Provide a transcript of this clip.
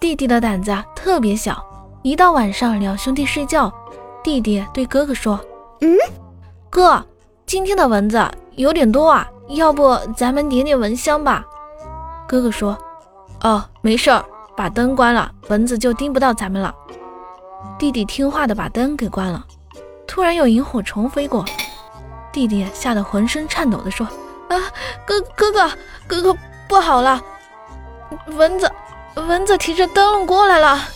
弟弟的胆子啊特别小，一到晚上两兄弟睡觉，弟弟对哥哥说：“嗯，哥，今天的蚊子有点多啊，要不咱们点点蚊香吧？”哥哥说：“哦，没事儿，把灯关了，蚊子就叮不到咱们了。”弟弟听话的把灯给关了。突然有萤火虫飞过，弟弟吓得浑身颤抖的说：“啊，哥哥哥哥哥不好了，蚊子蚊子提着灯笼过来了。”